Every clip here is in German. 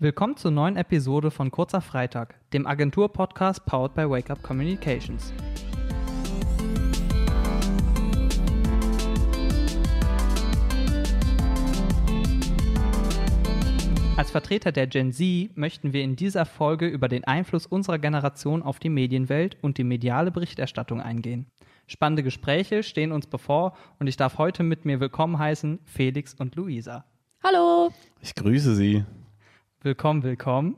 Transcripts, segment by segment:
Willkommen zur neuen Episode von Kurzer Freitag, dem Agentur-Podcast powered by Wake Up Communications. Als Vertreter der Gen Z möchten wir in dieser Folge über den Einfluss unserer Generation auf die Medienwelt und die mediale Berichterstattung eingehen. Spannende Gespräche stehen uns bevor und ich darf heute mit mir willkommen heißen Felix und Luisa. Hallo. Ich grüße Sie. Willkommen, willkommen.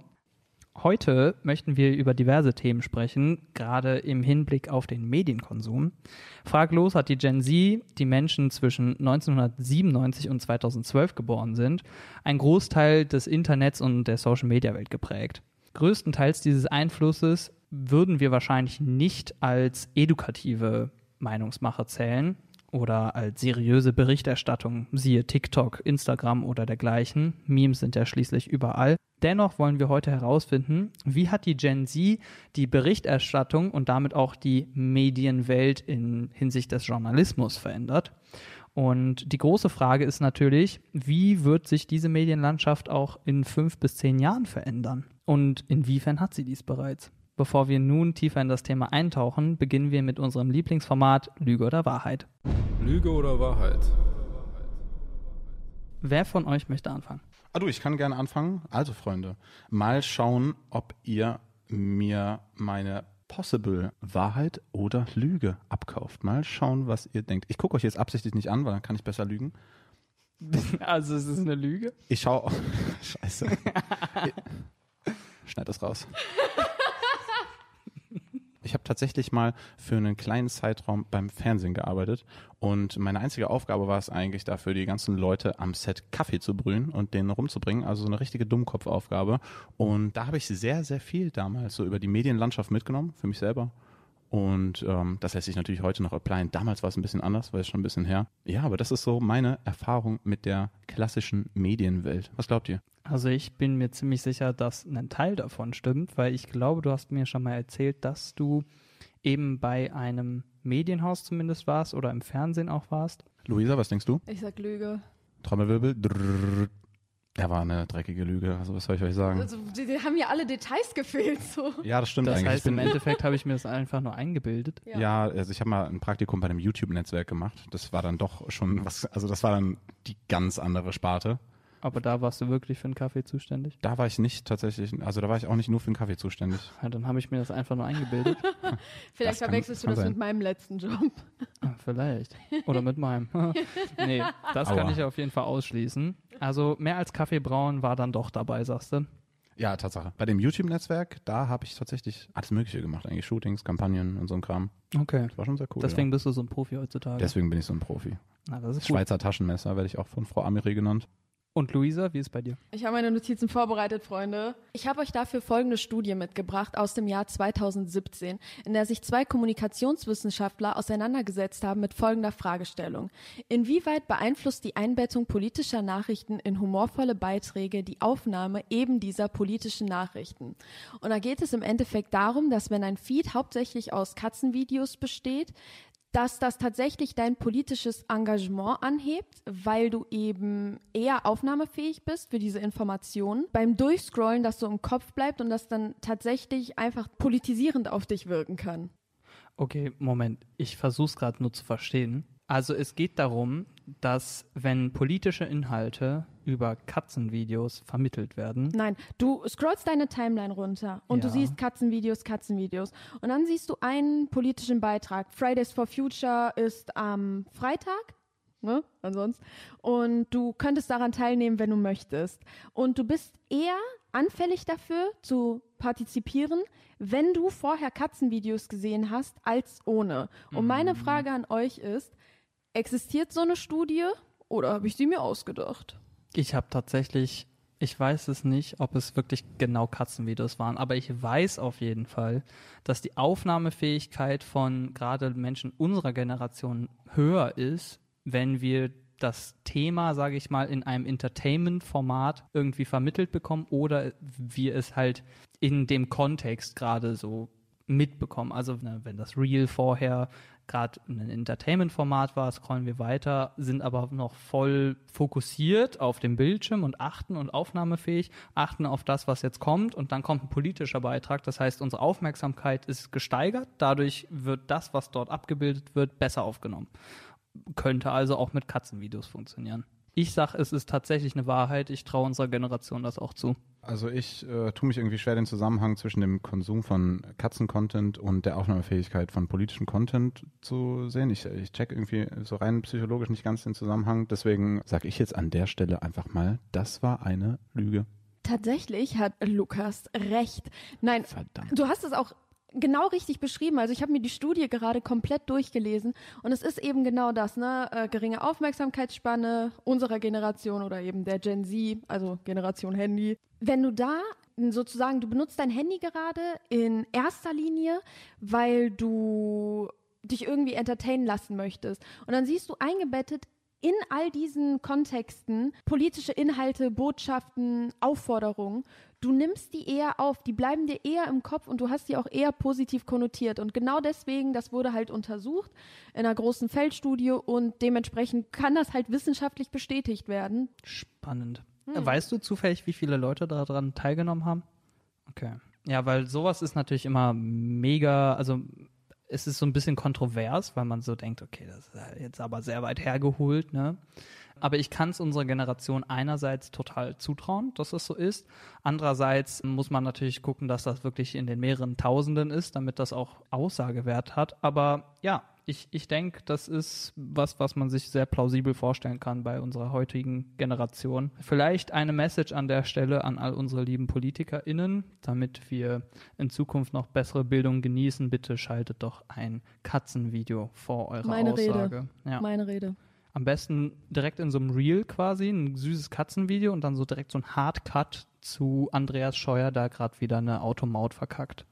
Heute möchten wir über diverse Themen sprechen, gerade im Hinblick auf den Medienkonsum. Fraglos hat die Gen Z, die Menschen zwischen 1997 und 2012 geboren sind, einen Großteil des Internets und der Social-Media-Welt geprägt. Größtenteils dieses Einflusses würden wir wahrscheinlich nicht als edukative Meinungsmache zählen oder als seriöse Berichterstattung, siehe TikTok, Instagram oder dergleichen. Memes sind ja schließlich überall. Dennoch wollen wir heute herausfinden, wie hat die Gen Z die Berichterstattung und damit auch die Medienwelt in Hinsicht des Journalismus verändert. Und die große Frage ist natürlich, wie wird sich diese Medienlandschaft auch in fünf bis zehn Jahren verändern? Und inwiefern hat sie dies bereits? Bevor wir nun tiefer in das Thema eintauchen, beginnen wir mit unserem Lieblingsformat Lüge oder Wahrheit. Lüge oder Wahrheit? Wer von euch möchte anfangen? Ah du, ich kann gerne anfangen. Also Freunde, mal schauen, ob ihr mir meine possible Wahrheit oder Lüge abkauft. Mal schauen, was ihr denkt. Ich gucke euch jetzt absichtlich nicht an, weil dann kann ich besser lügen. Also es ist eine Lüge? Ich schaue. Scheiße. Schneid das raus. Ich habe tatsächlich mal für einen kleinen Zeitraum beim Fernsehen gearbeitet und meine einzige Aufgabe war es eigentlich dafür, die ganzen Leute am Set Kaffee zu brühen und denen rumzubringen, also so eine richtige Dummkopfaufgabe. Und da habe ich sehr, sehr viel damals so über die Medienlandschaft mitgenommen, für mich selber. Und ähm, das lässt sich natürlich heute noch applyen. Damals war es ein bisschen anders, weil es schon ein bisschen her. Ja, aber das ist so meine Erfahrung mit der klassischen Medienwelt. Was glaubt ihr? Also ich bin mir ziemlich sicher, dass ein Teil davon stimmt, weil ich glaube, du hast mir schon mal erzählt, dass du eben bei einem Medienhaus zumindest warst oder im Fernsehen auch warst. Luisa, was denkst du? Ich sag Lüge. Trommelwirbel. Drrrr. Er war eine dreckige Lüge, also was soll ich euch sagen? Also, die, die haben ja alle Details gefehlt, so. Ja, das stimmt Das eigentlich. heißt, Ich im Endeffekt habe ich mir das einfach nur eingebildet. Ja, also ich habe mal ein Praktikum bei einem YouTube-Netzwerk gemacht. Das war dann doch schon was, also das war dann die ganz andere Sparte. Aber da warst du wirklich für einen Kaffee zuständig? Da war ich nicht tatsächlich, also da war ich auch nicht nur für den Kaffee zuständig. Ja, dann habe ich mir das einfach nur eingebildet. Vielleicht Das kann- verwechselst kann du das sein. mit meinem letzten Job. Ah, Vielleicht. Oder mit meinem. nee, das kann Aua. ich auf jeden Fall ausschließen. Also mehr als Kaffee brauen war dann doch dabei, sagst du? Ja, Tatsache. Bei dem YouTube-Netzwerk, da habe ich tatsächlich alles Mögliche gemacht, eigentlich Shootings, Kampagnen und so ein Kram. Okay. Das war schon sehr cool. Deswegen ja. bist du so ein Profi heutzutage. Deswegen bin ich so ein Profi. Na, das ist gut. Schweizer Taschenmesser werde ich auch von Frau Amiri genannt. Und Luisa, wie ist bei dir? Ich habe meine Notizen vorbereitet, Freunde. Ich habe euch dafür folgende Studie mitgebracht aus dem Jahr 2017, in der sich zwei Kommunikationswissenschaftler auseinandergesetzt haben mit folgender Fragestellung. Inwieweit beeinflusst die Einbettung politischer Nachrichten in humorvolle Beiträge die Aufnahme eben dieser politischen Nachrichten? Und da geht es im Endeffekt darum, dass wenn ein Feed hauptsächlich aus Katzenvideos besteht, dass das tatsächlich dein politisches Engagement anhebt, weil du eben eher aufnahmefähig bist für diese Informationen. Beim Durchscrollen, dass so im Kopf bleibt und das dann tatsächlich einfach politisierend auf dich wirken kann. Okay, Moment. Ich versuche es gerade nur zu verstehen. Also es geht darum, dass wenn politische Inhalte über Katzenvideos vermittelt werden, Nein, du scrollst deine Timeline runter und Ja. du siehst Katzenvideos, Katzenvideos. Und dann siehst du einen politischen Beitrag. Fridays for Future ist am Freitag. Ne? Ansonsten. Und du könntest daran teilnehmen, wenn du möchtest. Und du bist eher anfällig dafür zu partizipieren, wenn du vorher Katzenvideos gesehen hast, als ohne. Und meine Frage an euch ist, existiert so eine Studie oder habe ich sie mir ausgedacht? Ich habe tatsächlich, ich weiß es nicht, ob es wirklich genau Katzenvideos waren, aber ich weiß auf jeden Fall, dass die Aufnahmefähigkeit von gerade Menschen unserer Generation höher ist, wenn wir das Thema, sage ich mal, in einem Entertainment-Format irgendwie vermittelt bekommen oder wir es halt in dem Kontext gerade so mitbekommen. Also ne, wenn das Reel vorher gerade ein Entertainment-Format war, scrollen wir weiter, sind aber noch voll fokussiert auf dem Bildschirm und achten und aufnahmefähig, achten auf das, was jetzt kommt und dann kommt ein politischer Beitrag. Das heißt, unsere Aufmerksamkeit ist gesteigert, dadurch wird das, was dort abgebildet wird, besser aufgenommen. Könnte also auch mit Katzenvideos funktionieren. Ich sage, es ist tatsächlich eine Wahrheit. Ich traue unserer Generation das auch zu. Also ich äh, tue mich irgendwie schwer, den Zusammenhang zwischen dem Konsum von Katzen-Content und der Aufnahmefähigkeit von politischem Content zu sehen. Ich, ich check irgendwie so rein psychologisch nicht ganz den Zusammenhang. Deswegen sage ich jetzt an der Stelle einfach mal, das war eine Lüge. Tatsächlich hat Lukas recht. Nein, Verdammt. du hast es auch genau richtig beschrieben. Also ich habe mir die Studie gerade komplett durchgelesen und es ist eben genau das, ne? Äh, geringe Aufmerksamkeitsspanne unserer Generation oder eben der Gen Z, also Generation Handy. Wenn du da sozusagen, du benutzt dein Handy gerade in erster Linie, weil du dich irgendwie entertainen lassen möchtest. Und dann siehst du eingebettet in all diesen Kontexten politische Inhalte, Botschaften, Aufforderungen. Du nimmst die eher auf, die bleiben dir eher im Kopf und du hast die auch eher positiv konnotiert. Und genau deswegen, das wurde halt untersucht in einer großen Feldstudie und dementsprechend kann das halt wissenschaftlich bestätigt werden. Spannend. Hm. Weißt du zufällig, wie viele Leute daran teilgenommen haben? Okay. Ja, weil sowas ist natürlich immer mega, also es ist so ein bisschen kontrovers, weil man so denkt, okay, das ist jetzt aber sehr weit hergeholt, ne? Aber ich kann es unserer Generation einerseits total zutrauen, dass es so ist. Andererseits muss man natürlich gucken, dass das wirklich in den mehreren Tausenden ist, damit das auch Aussagewert hat. Aber ja, ich, ich denke, das ist was, was man sich sehr plausibel vorstellen kann bei unserer heutigen Generation. Vielleicht eine Message an der Stelle an all unsere lieben PolitikerInnen, damit wir in Zukunft noch bessere Bildung genießen. Bitte schaltet doch ein Katzenvideo vor eurer Meine Rede. Aussage. Ja. Meine Rede. Am besten direkt in so einem Reel quasi, ein süßes Katzenvideo und dann so direkt so ein Hardcut zu Andreas Scheuer, da gerade wieder eine Automaut verkackt.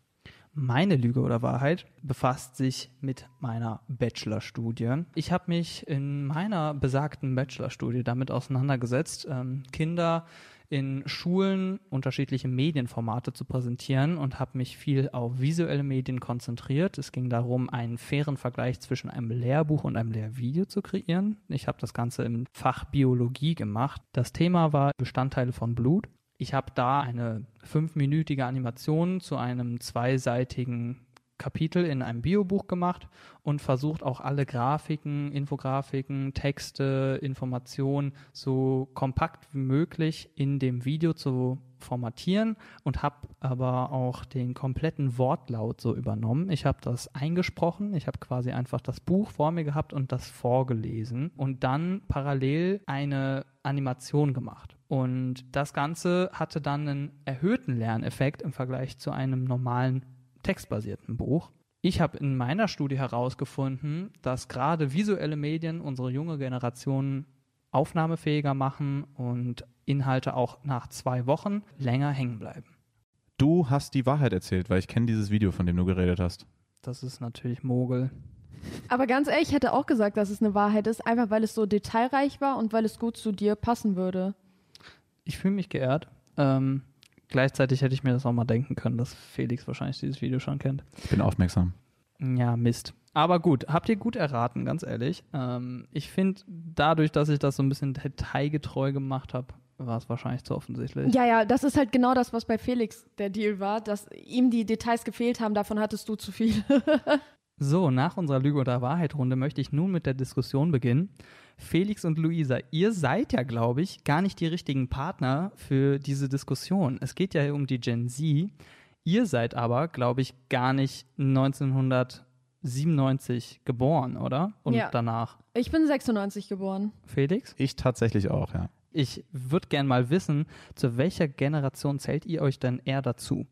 Meine Lüge oder Wahrheit befasst sich mit meiner Bachelorstudie. Ich habe mich in meiner besagten Bachelorstudie damit auseinandergesetzt, ähm, Kinder in Schulen unterschiedliche Medienformate zu präsentieren und habe mich viel auf visuelle Medien konzentriert. Es ging darum, einen fairen Vergleich zwischen einem Lehrbuch und einem Lehrvideo zu kreieren. Ich habe das Ganze im Fach Biologie gemacht. Das Thema war Bestandteile von Blut. Ich habe da eine fünfminütige Animation zu einem zweiseitigen Kapitel in einem Biobuch gemacht und versucht auch alle Grafiken, Infografiken, Texte, Informationen so kompakt wie möglich in dem Video zu formatieren und habe aber auch den kompletten Wortlaut so übernommen. Ich habe das eingesprochen, ich habe quasi einfach das Buch vor mir gehabt und das vorgelesen und dann parallel eine Animation gemacht. Und das Ganze hatte dann einen erhöhten Lerneffekt im Vergleich zu einem normalen textbasierten Buch. Ich habe in meiner Studie herausgefunden, dass gerade visuelle Medien unsere junge Generation aufnahmefähiger machen und Inhalte auch nach zwei Wochen länger hängen bleiben. Du hast die Wahrheit erzählt, weil ich kenne dieses Video, von dem du geredet hast. Das ist natürlich Mogel. Aber ganz ehrlich, ich hätte auch gesagt, dass es eine Wahrheit ist, einfach weil es so detailreich war und weil es gut zu dir passen würde. Ich fühle mich geehrt. Ähm, gleichzeitig hätte ich mir das auch mal denken können, dass Felix wahrscheinlich dieses Video schon kennt. Ich bin aufmerksam. Ja, Mist. Aber gut, habt ihr gut erraten, ganz ehrlich. Ähm, ich finde, dadurch, dass ich das so ein bisschen detailgetreu gemacht habe, war es wahrscheinlich zu offensichtlich. Ja, ja, das ist halt genau das, was bei Felix der Deal war, dass ihm die Details gefehlt haben, davon hattest du zu viel. So, nach unserer Lüge- oder Wahrheit-Runde möchte ich nun mit der Diskussion beginnen. Felix und Luisa, ihr seid ja, glaube ich, gar nicht die richtigen Partner für diese Diskussion. Es geht ja um die Gen Z. Ihr seid aber, glaube ich, gar nicht 1997 geboren, oder? Und Ja. danach. Ich bin 96 geboren. Felix? Ich tatsächlich auch, ja. Ich würde gern mal wissen, zu welcher Generation zählt ihr euch denn eher dazu?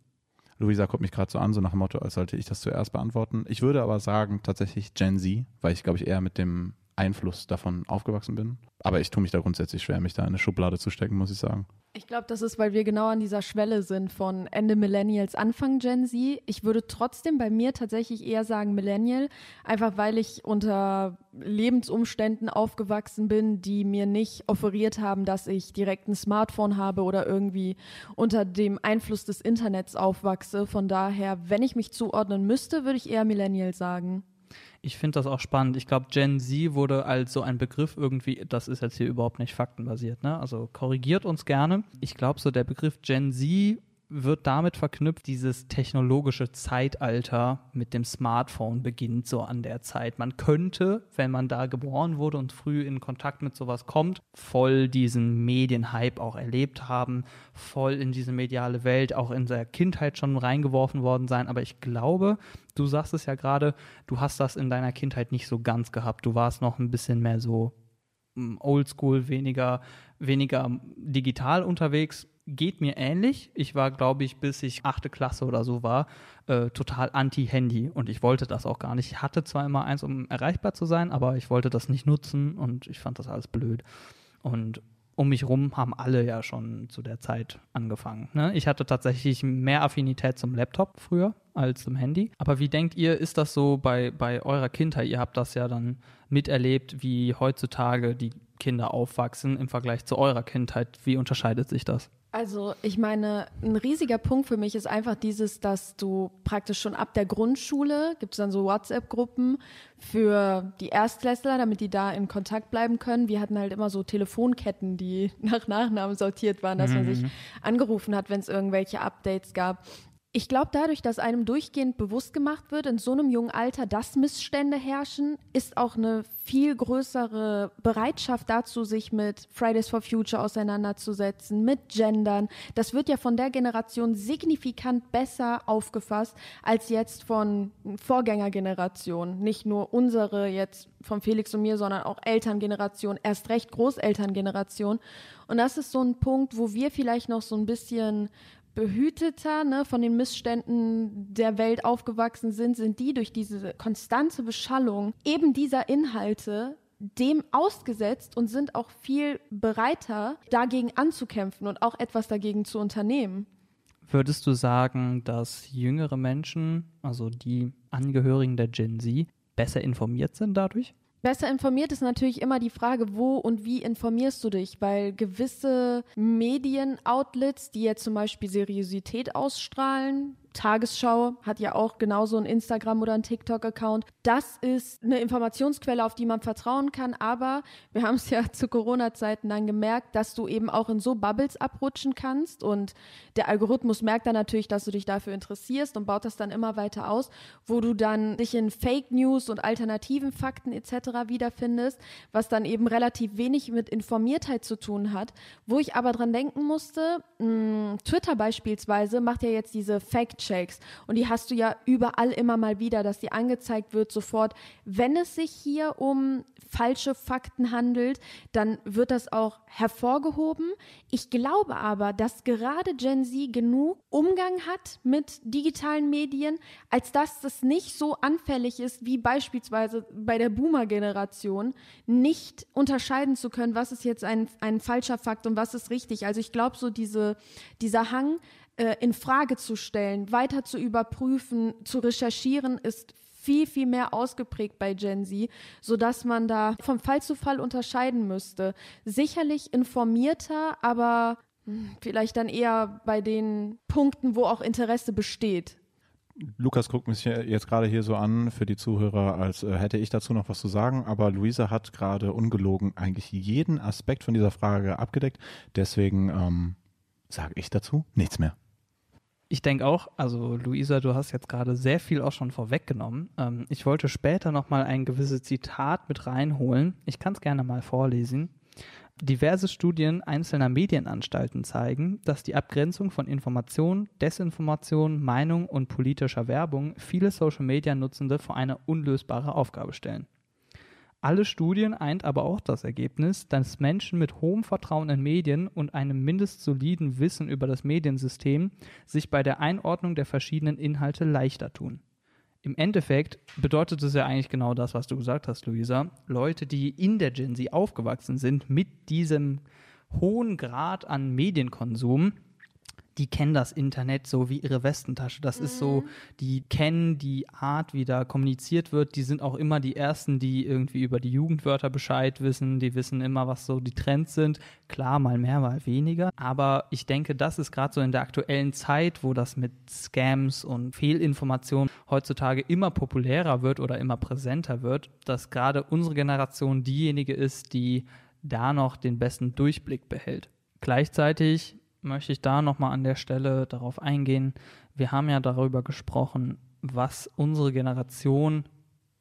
Luisa guckt mich gerade so an, so nach dem Motto, als sollte ich das zuerst beantworten. Ich würde aber sagen, tatsächlich Gen Z, weil ich, glaube ich, eher mit dem Einfluss davon aufgewachsen bin. Aber ich tue mich da grundsätzlich schwer, mich da in eine Schublade zu stecken, muss ich sagen. Ich glaube, das ist, weil wir genau an dieser Schwelle sind von Ende Millennials, Anfang Gen Z. Ich würde trotzdem bei mir tatsächlich eher sagen Millennial, einfach weil ich unter Lebensumständen aufgewachsen bin, die mir nicht offeriert haben, dass ich direkt ein Smartphone habe oder irgendwie unter dem Einfluss des Internets aufwachse. Von daher, wenn ich mich zuordnen müsste, würde ich eher Millennial sagen. Ich finde das auch spannend. Ich glaube, Gen Z wurde als so ein Begriff irgendwie, das ist jetzt hier überhaupt nicht faktenbasiert, ne? Also korrigiert uns gerne. Ich glaube, so der Begriff Gen Z wird damit verknüpft, dieses technologische Zeitalter mit dem Smartphone beginnt so an der Zeit. Man könnte, wenn man da geboren wurde und früh in Kontakt mit sowas kommt, voll diesen Medienhype auch erlebt haben, voll in diese mediale Welt auch in der Kindheit schon reingeworfen worden sein. Aber ich glaube, du sagst es ja gerade, du hast das in deiner Kindheit nicht so ganz gehabt. Du warst noch ein bisschen mehr so oldschool, weniger, weniger digital unterwegs geht mir ähnlich. Ich war, glaube ich, bis ich achte Klasse oder so war, äh, total anti-Handy und ich wollte das auch gar nicht. Ich hatte zwar immer eins, um erreichbar zu sein, aber ich wollte das nicht nutzen und ich fand das alles blöd. Und um mich rum haben alle ja schon zu der Zeit angefangen. Ne? Ich hatte tatsächlich mehr Affinität zum Laptop früher als zum Handy. Aber wie denkt ihr, ist das so bei, bei eurer Kindheit? Ihr habt das ja dann miterlebt, wie heutzutage die Kinder aufwachsen im Vergleich zu eurer Kindheit. Wie unterscheidet sich das? Also ich meine, ein riesiger Punkt für mich ist einfach dieses, dass du praktisch schon ab der Grundschule, gibt es dann so WhatsApp-Gruppen für die Erstklässler, damit die da in Kontakt bleiben können. Wir hatten halt immer so Telefonketten, die nach Nachnamen sortiert waren, dass man sich mhm. angerufen hat, wenn es irgendwelche Updates gab. Ich glaube, dadurch, dass einem durchgehend bewusst gemacht wird, in so einem jungen Alter, dass Missstände herrschen, ist auch eine viel größere Bereitschaft dazu, sich mit Fridays for Future auseinanderzusetzen, mit Gendern. Das wird ja von der Generation signifikant besser aufgefasst als jetzt von Vorgängergenerationen. Nicht nur unsere jetzt von Felix und mir, sondern auch Elterngeneration, erst recht Großelterngeneration. Und das ist so ein Punkt, wo wir vielleicht noch so ein bisschen behüteter, ne, von den Missständen der Welt aufgewachsen sind, sind die durch diese konstante Beschallung eben dieser Inhalte dem ausgesetzt und sind auch viel bereiter, dagegen anzukämpfen und auch etwas dagegen zu unternehmen. Würdest du sagen, dass jüngere Menschen, also die Angehörigen der Gen Z, besser informiert sind dadurch? Besser informiert ist natürlich immer die Frage, wo und wie informierst du dich, weil gewisse Medienoutlets, die jetzt zum Beispiel Seriosität ausstrahlen, Tagesschau hat ja auch genauso ein Instagram oder ein TikTok-Account. Das ist eine Informationsquelle, auf die man vertrauen kann, aber wir haben es ja zu Corona-Zeiten dann gemerkt, dass du eben auch in so Bubbles abrutschen kannst und der Algorithmus merkt dann natürlich, dass du dich dafür interessierst und baut das dann immer weiter aus, wo du dann dich in Fake News und alternativen Fakten etc. wiederfindest, was dann eben relativ wenig mit Informiertheit zu tun hat, wo ich aber dran denken musste, mh, hm, Twitter beispielsweise macht ja jetzt diese Fact Milkshakes. Und die hast du ja überall immer mal wieder, dass die angezeigt wird sofort. Wenn es sich hier um falsche Fakten handelt, dann wird das auch hervorgehoben. Ich glaube aber, dass gerade Gen Z genug Umgang hat mit digitalen Medien, als dass das nicht so anfällig ist wie beispielsweise bei der Boomer-Generation, nicht unterscheiden zu können, was ist jetzt ein, ein falscher Fakt und was ist richtig. Also ich glaube, so diese, dieser Hang, äh, in Frage zu stellen, weiter zu überprüfen, zu recherchieren, ist viel, viel mehr ausgeprägt bei Gen Z, sodass man da von Fall zu Fall unterscheiden müsste. Sicherlich informierter, aber hm, vielleicht dann eher bei den Punkten, wo auch Interesse besteht. Lukas guckt mich jetzt gerade hier so an für die Zuhörer, als äh, hätte ich dazu noch was zu sagen, aber Luisa hat gerade ungelogen eigentlich jeden Aspekt von dieser Frage abgedeckt. Deswegen ähm, sage ich dazu nichts mehr. Ich denke auch, also Luisa, du hast jetzt gerade sehr viel auch schon vorweggenommen. Ähm, ich wollte später nochmal ein gewisses Zitat mit reinholen. Ich kann es gerne mal vorlesen. Diverse Studien einzelner Medienanstalten zeigen, dass die Abgrenzung von Information, Desinformation, Meinung und politischer Werbung viele Social-Media-Nutzende vor eine unlösbare Aufgabe stellen. Alle Studien eint aber auch das Ergebnis, dass Menschen mit hohem Vertrauen in Medien und einem mindest soliden Wissen über das Mediensystem sich bei der Einordnung der verschiedenen Inhalte leichter tun. Im Endeffekt bedeutet es ja eigentlich genau das, was du gesagt hast, Luisa. Leute, die in der Gen Z aufgewachsen sind mit diesem hohen Grad an Medienkonsum, die kennen das Internet so wie ihre Westentasche. Das mhm. ist so, mhm. die kennen die Art, wie da kommuniziert wird. Die sind auch immer die Ersten, die irgendwie über die Jugendwörter Bescheid wissen. Die wissen immer, was so die Trends sind. Klar, mal mehr, mal weniger. Aber ich denke, das ist gerade so in der aktuellen Zeit, wo das mit Scams und Fehlinformationen heutzutage immer populärer wird oder immer präsenter wird, dass gerade unsere Generation diejenige ist, die da noch den besten Durchblick behält. Gleichzeitig möchte ich da nochmal an der Stelle darauf eingehen. Wir haben ja darüber gesprochen, was unsere Generation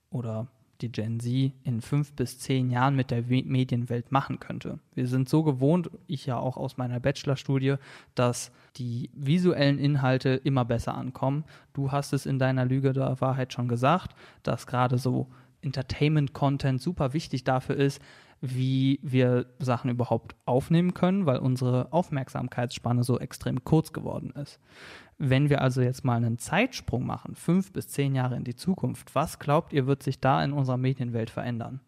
oder die Gen Z in fünf bis zehn Jahren mit der Medienwelt machen könnte. Wir sind so gewohnt, ich ja auch aus meiner Bachelorstudie, dass die visuellen Inhalte immer besser ankommen. Du hast es in deiner Lüge der Wahrheit schon gesagt, dass gerade so Entertainment-Content super wichtig dafür ist, wie wir Sachen überhaupt aufnehmen können, weil unsere Aufmerksamkeitsspanne so extrem kurz geworden ist. Wenn wir also jetzt mal einen Zeitsprung machen, fünf bis zehn Jahre in die Zukunft, was glaubt ihr, wird sich da in unserer Medienwelt verändern?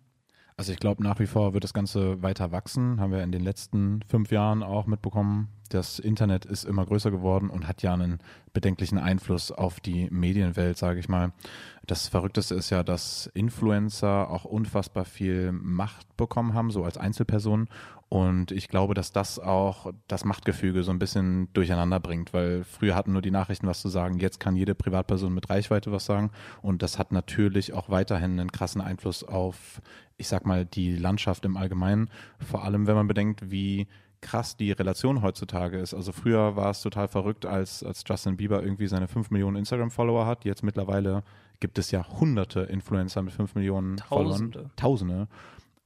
Also ich glaube, nach wie vor wird das Ganze weiter wachsen. Haben wir in den letzten fünf Jahren auch mitbekommen. Das Internet ist immer größer geworden und hat ja einen bedenklichen Einfluss auf die Medienwelt, sage ich mal. Das Verrückteste ist ja, dass Influencer auch unfassbar viel Macht bekommen haben, so als Einzelpersonen. Und ich glaube, dass das auch das Machtgefüge so ein bisschen durcheinander bringt, weil früher hatten nur die Nachrichten was zu sagen, jetzt kann jede Privatperson mit Reichweite was sagen. Und das hat natürlich auch weiterhin einen krassen Einfluss auf, ich sag mal, die Landschaft im Allgemeinen. Vor allem, wenn man bedenkt, wie krass die Relation heutzutage ist. Also früher war es total verrückt, als, als Justin Bieber irgendwie seine 5 Millionen Instagram-Follower hat. Jetzt mittlerweile gibt es ja hunderte Influencer mit 5 Millionen Tausende. Followern. Tausende.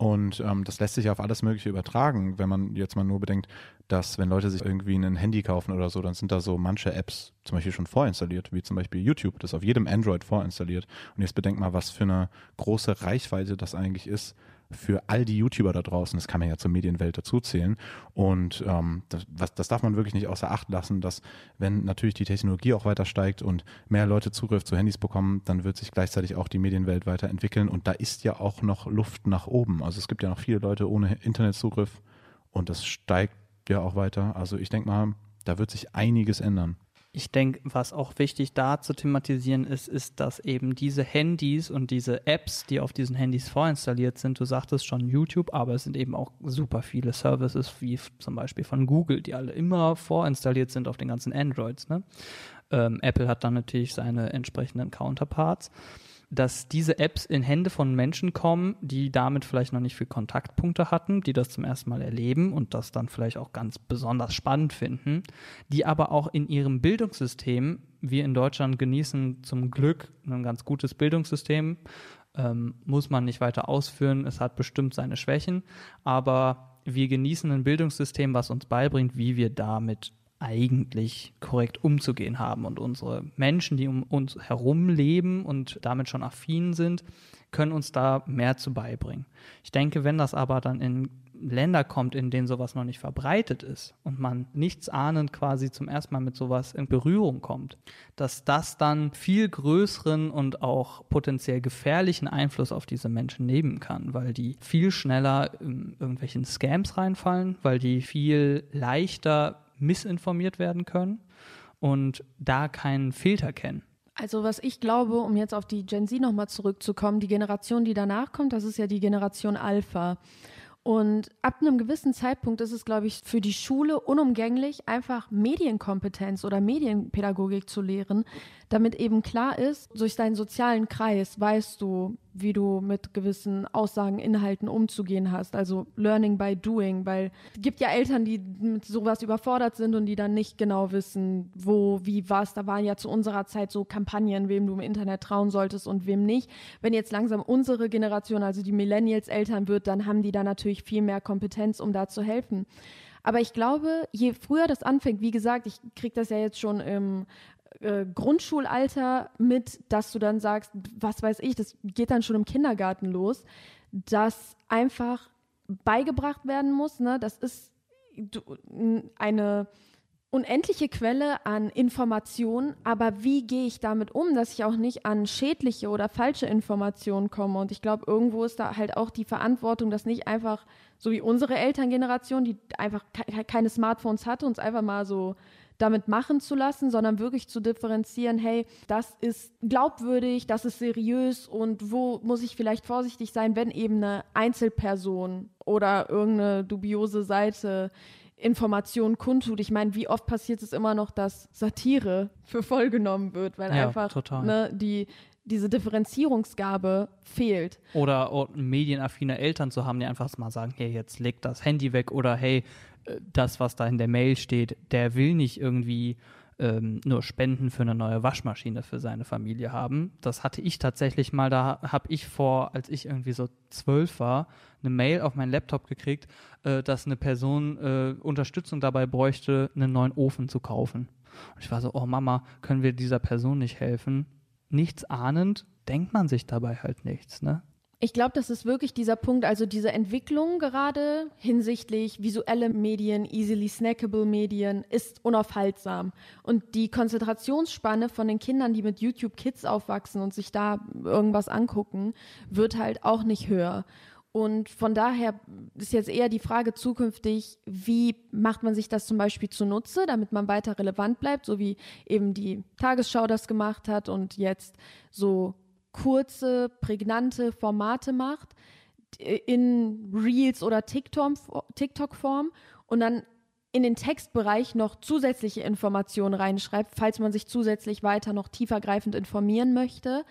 Und ähm, das lässt sich auf alles Mögliche übertragen, wenn man jetzt mal nur bedenkt, dass wenn Leute sich irgendwie ein Handy kaufen oder so, dann sind da so manche Apps zum Beispiel schon vorinstalliert, wie zum Beispiel YouTube, das ist auf jedem Android vorinstalliert. Und jetzt bedenkt mal, was für eine große Reichweite das eigentlich ist für all die YouTuber da draußen, das kann man ja zur Medienwelt dazuzählen. Und ähm, das, was, das darf man wirklich nicht außer Acht lassen, dass wenn natürlich die Technologie auch weiter steigt und mehr Leute Zugriff zu Handys bekommen, dann wird sich gleichzeitig auch die Medienwelt weiterentwickeln. Und da ist ja auch noch Luft nach oben. Also es gibt ja noch viele Leute ohne Internetzugriff und das steigt ja auch weiter. Also ich denke mal, da wird sich einiges ändern. Ich denke, was auch wichtig da zu thematisieren ist, ist, dass eben diese Handys und diese Apps, die auf diesen Handys vorinstalliert sind, du sagtest schon YouTube, aber es sind eben auch super viele Services, wie zum Beispiel von Google, die alle immer vorinstalliert sind auf den ganzen Androids. Ne? Ähm, Apple hat dann natürlich seine entsprechenden Counterparts dass diese Apps in Hände von Menschen kommen, die damit vielleicht noch nicht viel Kontaktpunkte hatten, die das zum ersten Mal erleben und das dann vielleicht auch ganz besonders spannend finden, die aber auch in ihrem Bildungssystem, wir in Deutschland genießen zum Glück ein ganz gutes Bildungssystem, ähm, muss man nicht weiter ausführen, es hat bestimmt seine Schwächen, aber wir genießen ein Bildungssystem, was uns beibringt, wie wir damit eigentlich korrekt umzugehen haben. Und unsere Menschen, die um uns herum leben und damit schon affin sind, können uns da mehr zu beibringen. Ich denke, wenn das aber dann in Länder kommt, in denen sowas noch nicht verbreitet ist und man nichts ahnend quasi zum ersten Mal mit sowas in Berührung kommt, dass das dann viel größeren und auch potenziell gefährlichen Einfluss auf diese Menschen nehmen kann, weil die viel schneller in irgendwelchen Scams reinfallen, weil die viel leichter missinformiert werden können und da keinen Filter kennen. Also was ich glaube, um jetzt auf die Gen Z nochmal zurückzukommen, die Generation, die danach kommt, das ist ja die Generation Alpha. Und ab einem gewissen Zeitpunkt ist es, glaube ich, für die Schule unumgänglich, einfach Medienkompetenz oder Medienpädagogik zu lehren, damit eben klar ist, durch deinen sozialen Kreis weißt du, wie du mit gewissen Aussagen, Inhalten umzugehen hast. Also Learning by Doing, weil es gibt ja Eltern, die mit sowas überfordert sind und die dann nicht genau wissen, wo, wie, was. Da waren ja zu unserer Zeit so Kampagnen, wem du im Internet trauen solltest und wem nicht. Wenn jetzt langsam unsere Generation, also die Millennials Eltern wird, dann haben die da natürlich viel mehr Kompetenz, um da zu helfen. Aber ich glaube, je früher das anfängt, wie gesagt, ich kriege das ja jetzt schon im äh, Grundschulalter mit, dass du dann sagst, was weiß ich, das geht dann schon im Kindergarten los, dass einfach beigebracht werden muss, ne? Das ist eine unendliche Quelle an Informationen, aber wie gehe ich damit um, dass ich auch nicht an schädliche oder falsche Informationen komme? Und ich glaube, irgendwo ist da halt auch die Verantwortung, dass nicht einfach, so wie unsere Elterngeneration, die einfach keine Smartphones hatte, uns einfach mal so damit machen zu lassen, sondern wirklich zu differenzieren, hey, das ist glaubwürdig, das ist seriös und wo muss ich vielleicht vorsichtig sein, wenn eben eine Einzelperson oder irgendeine dubiose Seite Informationen kundtut. Ich meine, wie oft passiert es immer noch, dass Satire für voll genommen wird, weil Ja, einfach ne, die, diese Differenzierungsgabe fehlt. Oder auch medienaffine Eltern zu haben, die einfach mal sagen, hey, jetzt leg das Handy weg oder hey, das, was da in der Mail steht, der will nicht irgendwie ähm, nur Spenden für eine neue Waschmaschine für seine Familie haben. Das hatte ich tatsächlich mal, da habe ich vor, als ich irgendwie so zwölf war, eine Mail auf meinen Laptop gekriegt, äh, dass eine Person äh, Unterstützung dabei bräuchte, einen neuen Ofen zu kaufen. Und ich war so, oh Mama, können wir dieser Person nicht helfen? Nichts ahnend, denkt man sich dabei halt nichts, ne? Ich glaube, das ist wirklich dieser Punkt, also diese Entwicklung gerade hinsichtlich visuelle Medien, easily snackable Medien ist unaufhaltsam. Und die Konzentrationsspanne von den Kindern, die mit YouTube Kids aufwachsen und sich da irgendwas angucken, wird halt auch nicht höher. Und von daher ist jetzt eher die Frage zukünftig, wie macht man sich das zum Beispiel zunutze, damit man weiter relevant bleibt, so wie eben die Tagesschau das gemacht hat und jetzt so kurze, prägnante Formate macht in Reels oder TikTok- TikTok-Form und dann in den Textbereich noch zusätzliche Informationen reinschreibt, falls man sich zusätzlich weiter noch tiefergreifend informieren möchte.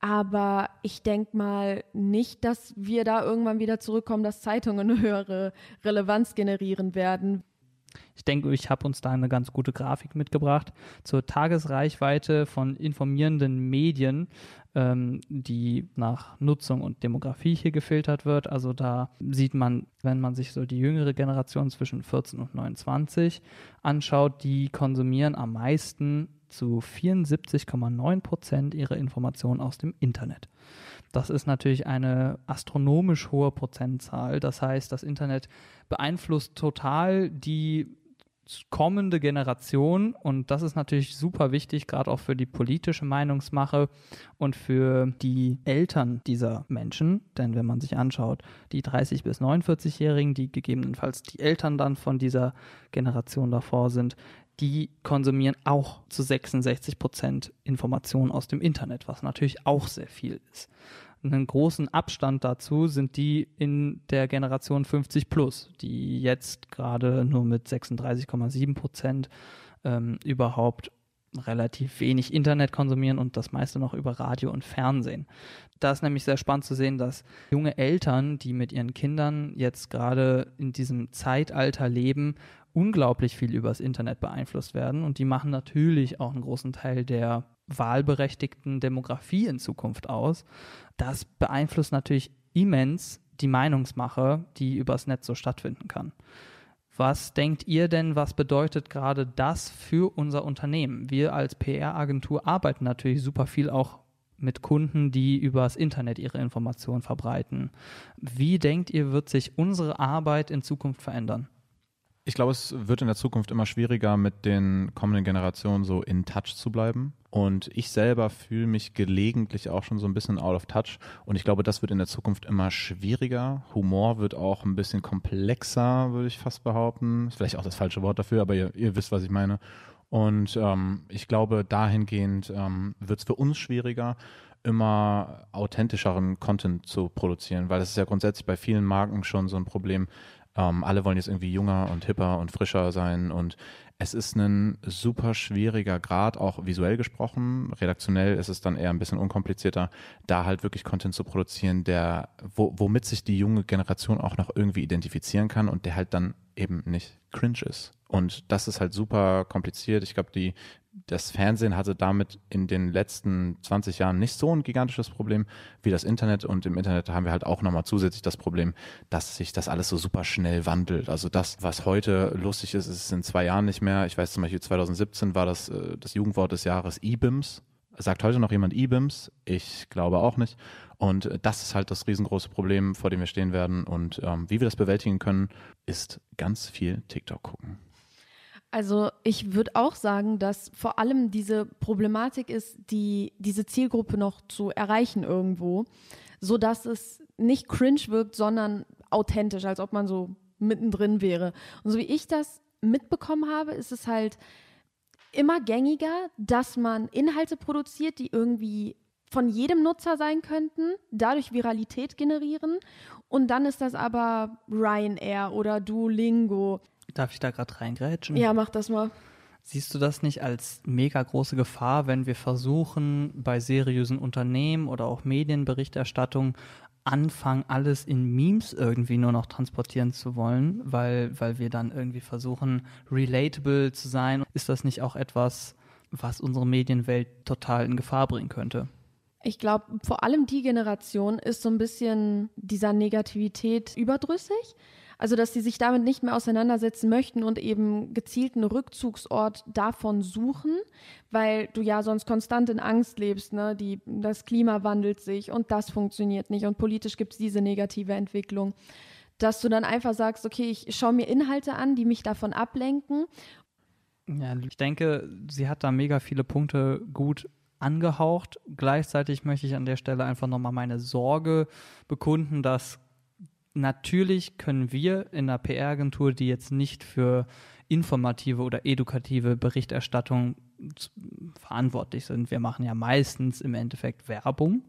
Aber ich denke mal nicht, dass wir da irgendwann wieder zurückkommen, dass Zeitungen eine höhere Relevanz generieren werden. Ich denke, ich habe uns da eine ganz gute Grafik mitgebracht zur Tagesreichweite von informierenden Medien, ähm, die nach Nutzung und Demografie hier gefiltert wird. Also da sieht man, wenn man sich so die jüngere Generation zwischen 14 und 29 anschaut, die konsumieren am meisten zu 74,9 Prozent ihre Informationen aus dem Internet. Das ist natürlich eine astronomisch hohe Prozentzahl. Das heißt, das Internet beeinflusst total die kommende Generation und das ist natürlich super wichtig, gerade auch für die politische Meinungsmache und für die Eltern dieser Menschen. Denn wenn man sich anschaut, die 30 bis 49-Jährigen, die gegebenenfalls die Eltern dann von dieser Generation davor sind, die konsumieren auch zu 66 Prozent Informationen aus dem Internet, was natürlich auch sehr viel ist. Einen großen Abstand dazu sind die in der Generation 50 plus, die jetzt gerade nur mit 36,7 Prozent ähm, überhaupt relativ wenig Internet konsumieren und das meiste noch über Radio und Fernsehen. Da ist nämlich sehr spannend zu sehen, dass junge Eltern, die mit ihren Kindern jetzt gerade in diesem Zeitalter leben, unglaublich viel übers Internet beeinflusst werden und die machen natürlich auch einen großen Teil der wahlberechtigten Demografie in Zukunft aus. Das beeinflusst natürlich immens die Meinungsmache, die übers Netz so stattfinden kann. Was denkt ihr denn, was bedeutet gerade das für unser Unternehmen? Wir als PR-Agentur arbeiten natürlich super viel auch mit Kunden, die übers Internet ihre Informationen verbreiten. Wie denkt ihr, wird sich unsere Arbeit in Zukunft verändern? Ich glaube, es wird in der Zukunft immer schwieriger, mit den kommenden Generationen so in Touch zu bleiben. Und ich selber fühle mich gelegentlich auch schon so ein bisschen out of touch. Und ich glaube, das wird in der Zukunft immer schwieriger. Humor wird auch ein bisschen komplexer, würde ich fast behaupten. Ist vielleicht auch das falsche Wort dafür, aber ihr, ihr wisst, was ich meine. Und ähm, ich glaube, dahingehend ähm, wird es für uns schwieriger, immer authentischeren Content zu produzieren, weil das ist ja grundsätzlich bei vielen Marken schon so ein Problem. Ähm, alle wollen jetzt irgendwie junger und hipper und frischer sein und es ist ein super schwieriger Grad, auch visuell gesprochen. Redaktionell ist es dann eher ein bisschen unkomplizierter, da halt wirklich Content zu produzieren, der, wo, womit sich die junge Generation auch noch irgendwie identifizieren kann und der halt dann eben nicht cringe ist. Und das ist halt super kompliziert. Ich glaube, die, das Fernsehen hatte damit in den letzten 20 Jahren nicht so ein gigantisches Problem wie das Internet. Und im Internet haben wir halt auch nochmal zusätzlich das Problem, dass sich das alles so super schnell wandelt. Also das, was heute lustig ist, ist in zwei Jahren nicht mehr. Ich weiß zum Beispiel 2017 war das äh, das Jugendwort des Jahres E-Bims. Sagt heute noch jemand E-Bims? Ich glaube auch nicht. Und äh, das ist halt das riesengroße Problem, vor dem wir stehen werden. Und ähm, wie wir das bewältigen können, ist ganz viel TikTok gucken. Also ich würde auch sagen, dass vor allem diese Problematik ist, die diese Zielgruppe noch zu erreichen irgendwo, so dass es nicht cringe wirkt, sondern authentisch, als ob man so mittendrin wäre. Und so wie ich das mitbekommen habe, ist es halt immer gängiger, dass man Inhalte produziert, die irgendwie von jedem Nutzer sein könnten, dadurch Viralität generieren. Und dann ist das aber Ryanair oder Duolingo. Darf ich da gerade reingrätschen? Ja, mach das mal. Siehst du das nicht als mega große Gefahr, wenn wir versuchen, bei seriösen Unternehmen oder auch Medienberichterstattung anfangen, alles in Memes irgendwie nur noch transportieren zu wollen, weil, weil wir dann irgendwie versuchen, relatable zu sein? Ist das nicht auch etwas, was unsere Medienwelt total in Gefahr bringen könnte? Ich glaube, vor allem die Generation ist so ein bisschen dieser Negativität überdrüssig. Also, dass sie sich damit nicht mehr auseinandersetzen möchten und eben gezielten Rückzugsort davon suchen, weil du ja sonst konstant in Angst lebst. Ne? Die, das Klima wandelt sich und das funktioniert nicht und politisch gibt es diese negative Entwicklung. Dass du dann einfach sagst, okay, ich schaue mir Inhalte an, die mich davon ablenken. Ja, ich denke, sie hat da mega viele Punkte gut angehaucht. Gleichzeitig möchte ich an der Stelle einfach nochmal meine Sorge bekunden, dass natürlich können wir in einer PR-Agentur, die jetzt nicht für informative oder edukative Berichterstattung verantwortlich sind. Wir machen ja meistens im Endeffekt Werbung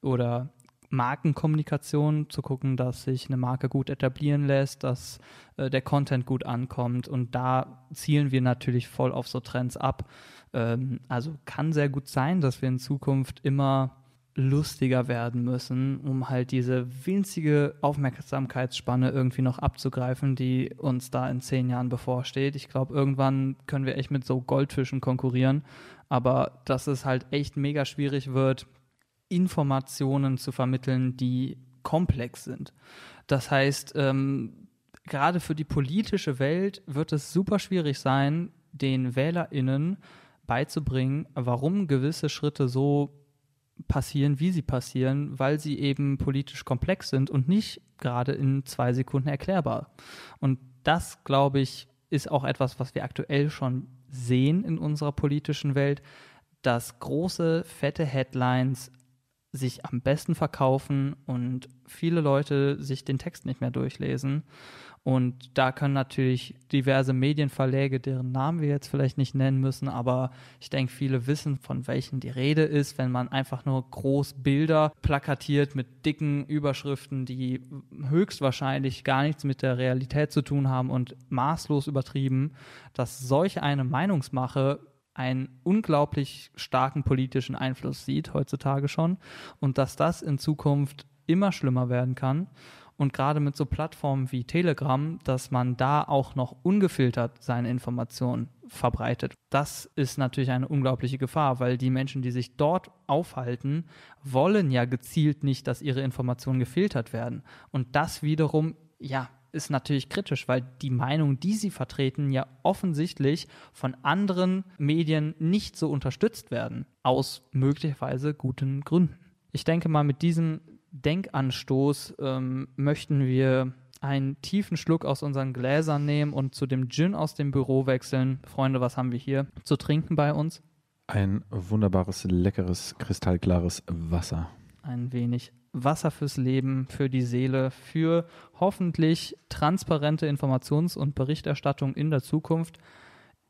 oder Markenkommunikation, zu gucken, dass sich eine Marke gut etablieren lässt, dass äh, der Content gut ankommt. Und da zielen wir natürlich voll auf so Trends ab. Ähm, also kann sehr gut sein, dass wir in Zukunft immer lustiger werden müssen, um halt diese winzige Aufmerksamkeitsspanne irgendwie noch abzugreifen, die uns da in zehn Jahren bevorsteht. Ich glaube, irgendwann können wir echt mit so Goldfischen konkurrieren, aber dass es halt echt mega schwierig wird, Informationen zu vermitteln, die komplex sind. Das heißt, ähm, gerade für die politische Welt wird es super schwierig sein, den WählerInnen beizubringen, warum gewisse Schritte so passieren, wie sie passieren, weil sie eben politisch komplex sind und nicht gerade in zwei Sekunden erklärbar. Und das, glaube ich, ist auch etwas, was wir aktuell schon sehen in unserer politischen Welt, dass große, fette Headlines sich am besten verkaufen und viele Leute sich den Text nicht mehr durchlesen. Und da können natürlich diverse Medienverläge, deren Namen wir jetzt vielleicht nicht nennen müssen, aber ich denke, viele wissen, von welchen die Rede ist, wenn man einfach nur groß Bilder plakatiert mit dicken Überschriften, die höchstwahrscheinlich gar nichts mit der Realität zu tun haben und maßlos übertrieben, dass solch eine Meinungsmache einen unglaublich starken politischen Einfluss sieht, heutzutage schon, und dass das in Zukunft immer schlimmer werden kann. Und gerade mit so Plattformen wie Telegram, dass man da auch noch ungefiltert seine Informationen verbreitet. Das ist natürlich eine unglaubliche Gefahr, weil die Menschen, die sich dort aufhalten, wollen ja gezielt nicht, dass ihre Informationen gefiltert werden. Und das wiederum, ja, ist natürlich kritisch, weil die Meinung, die sie vertreten, ja offensichtlich von anderen Medien nicht so unterstützt werden, aus möglicherweise guten Gründen. Ich denke mal, mit diesem Denkanstoß ähm, möchten wir einen tiefen Schluck aus unseren Gläsern nehmen und zu dem Gin aus dem Büro wechseln. Freunde, was haben wir hier zu trinken bei uns? Ein wunderbares, leckeres, kristallklares Wasser. Ein wenig Wasser fürs Leben, für die Seele, für hoffentlich transparente Informations- und Berichterstattung in der Zukunft.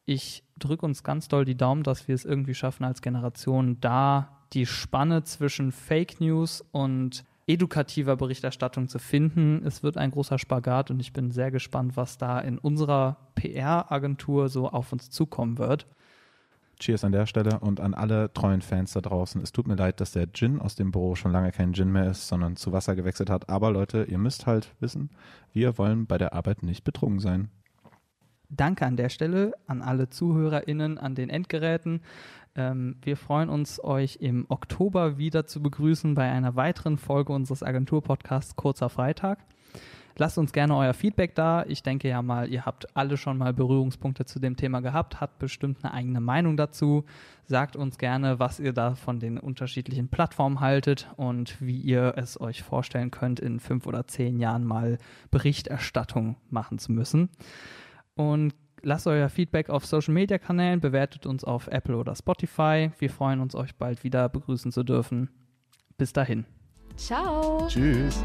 Ich drücke uns ganz doll die Daumen, dass wir es irgendwie schaffen, als Generation da die Spanne zwischen Fake News und edukativer Berichterstattung zu finden. Es wird ein großer Spagat und ich bin sehr gespannt, was da in unserer PR-Agentur so auf uns zukommen wird. Cheers an der Stelle und an alle treuen Fans da draußen. Es tut mir leid, dass der Gin aus dem Büro schon lange kein Gin mehr ist, sondern zu Wasser gewechselt hat. Aber Leute, ihr müsst halt wissen, wir wollen bei der Arbeit nicht betrunken sein. Danke an der Stelle an alle ZuhörerInnen an den Endgeräten. Ähm, wir freuen uns, euch im Oktober wieder zu begrüßen bei einer weiteren Folge unseres Agenturpodcasts Kurzer Freitag. Lasst uns gerne euer Feedback da. Ich denke ja mal, ihr habt alle schon mal Berührungspunkte zu dem Thema gehabt, habt bestimmt eine eigene Meinung dazu. Sagt uns gerne, was ihr da von den unterschiedlichen Plattformen haltet und wie ihr es euch vorstellen könnt, in fünf oder zehn Jahren mal Berichterstattung machen zu müssen. Und lasst euer Feedback auf Social Media Kanälen, bewertet uns auf Apple oder Spotify. Wir freuen uns, euch bald wieder begrüßen zu dürfen. Bis dahin. Ciao. Tschüss.